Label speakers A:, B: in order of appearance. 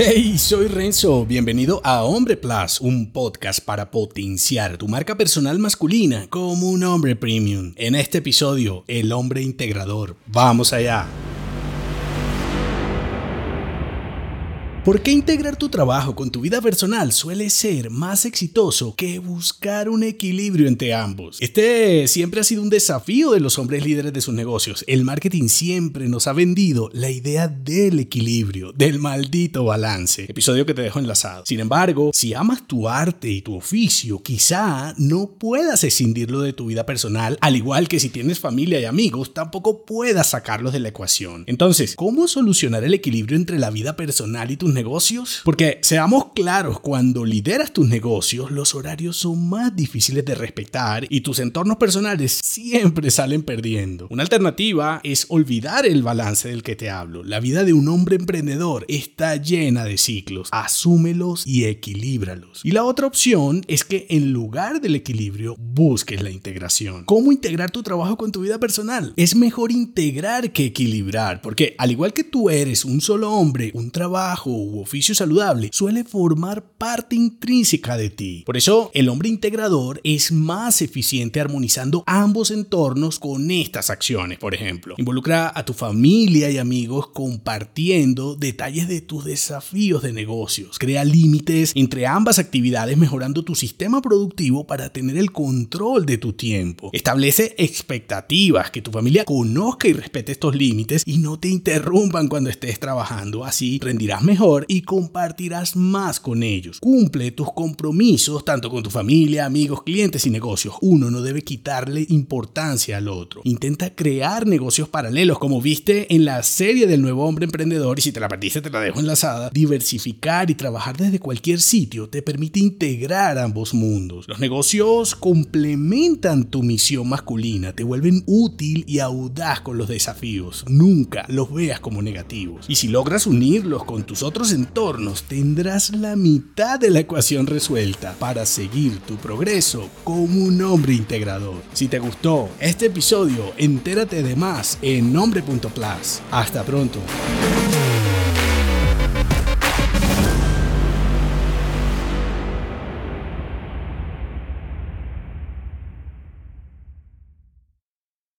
A: Hey, soy Renzo, bienvenido a Hombre Plus, un podcast para potenciar tu marca personal masculina como un hombre premium. En este episodio, el hombre integrador. Vamos allá. ¿Por qué integrar tu trabajo con tu vida personal suele ser más exitoso que buscar un equilibrio entre ambos? Este siempre ha sido un desafío de los hombres líderes de sus negocios. El marketing siempre nos ha vendido la idea del equilibrio, del maldito balance. Episodio que te dejo enlazado. Sin embargo, si amas tu arte y tu oficio, quizá no puedas escindirlo de tu vida personal, al igual que si tienes familia y amigos, tampoco puedas sacarlos de la ecuación. Entonces, ¿cómo solucionar el equilibrio entre la vida personal y tus negocios? Porque seamos claros, cuando lideras tus negocios, los horarios son más difíciles de respetar y tus entornos personales siempre salen perdiendo. Una alternativa es olvidar el balance del que te hablo. La vida de un hombre emprendedor está llena de ciclos. Asúmelos y equilíbralos. Y la otra opción es que en lugar del equilibrio busques la integración. ¿Cómo integrar tu trabajo con tu vida personal? Es mejor integrar que equilibrar, porque al igual que tú eres un solo hombre, un trabajo u oficio saludable suele formar parte intrínseca de ti. Por eso, el hombre integrador es más eficiente armonizando ambos entornos con estas acciones. Por ejemplo, involucra a tu familia y amigos compartiendo detalles de tus desafíos de negocios. Crea límites entre ambas actividades mejorando tu sistema productivo para tener el control de tu tiempo. Establece expectativas, que tu familia conozca y respete estos límites y no te interrumpan cuando estés trabajando. Así rendirás mejor y compartirás más con ellos. Cumple tus compromisos tanto con tu familia, amigos, clientes y negocios. Uno no debe quitarle importancia al otro. Intenta crear negocios paralelos como viste en la serie del nuevo hombre emprendedor y si te la perdiste te la dejo enlazada. Diversificar y trabajar desde cualquier sitio te permite integrar ambos mundos. Los negocios complementan tu misión masculina, te vuelven útil y audaz con los desafíos. Nunca los veas como negativos. Y si logras unirlos con tus otros entornos tendrás la mitad de la ecuación resuelta para seguir tu progreso como un hombre integrador. Si te gustó este episodio, entérate de más en nombre.plus. Hasta pronto.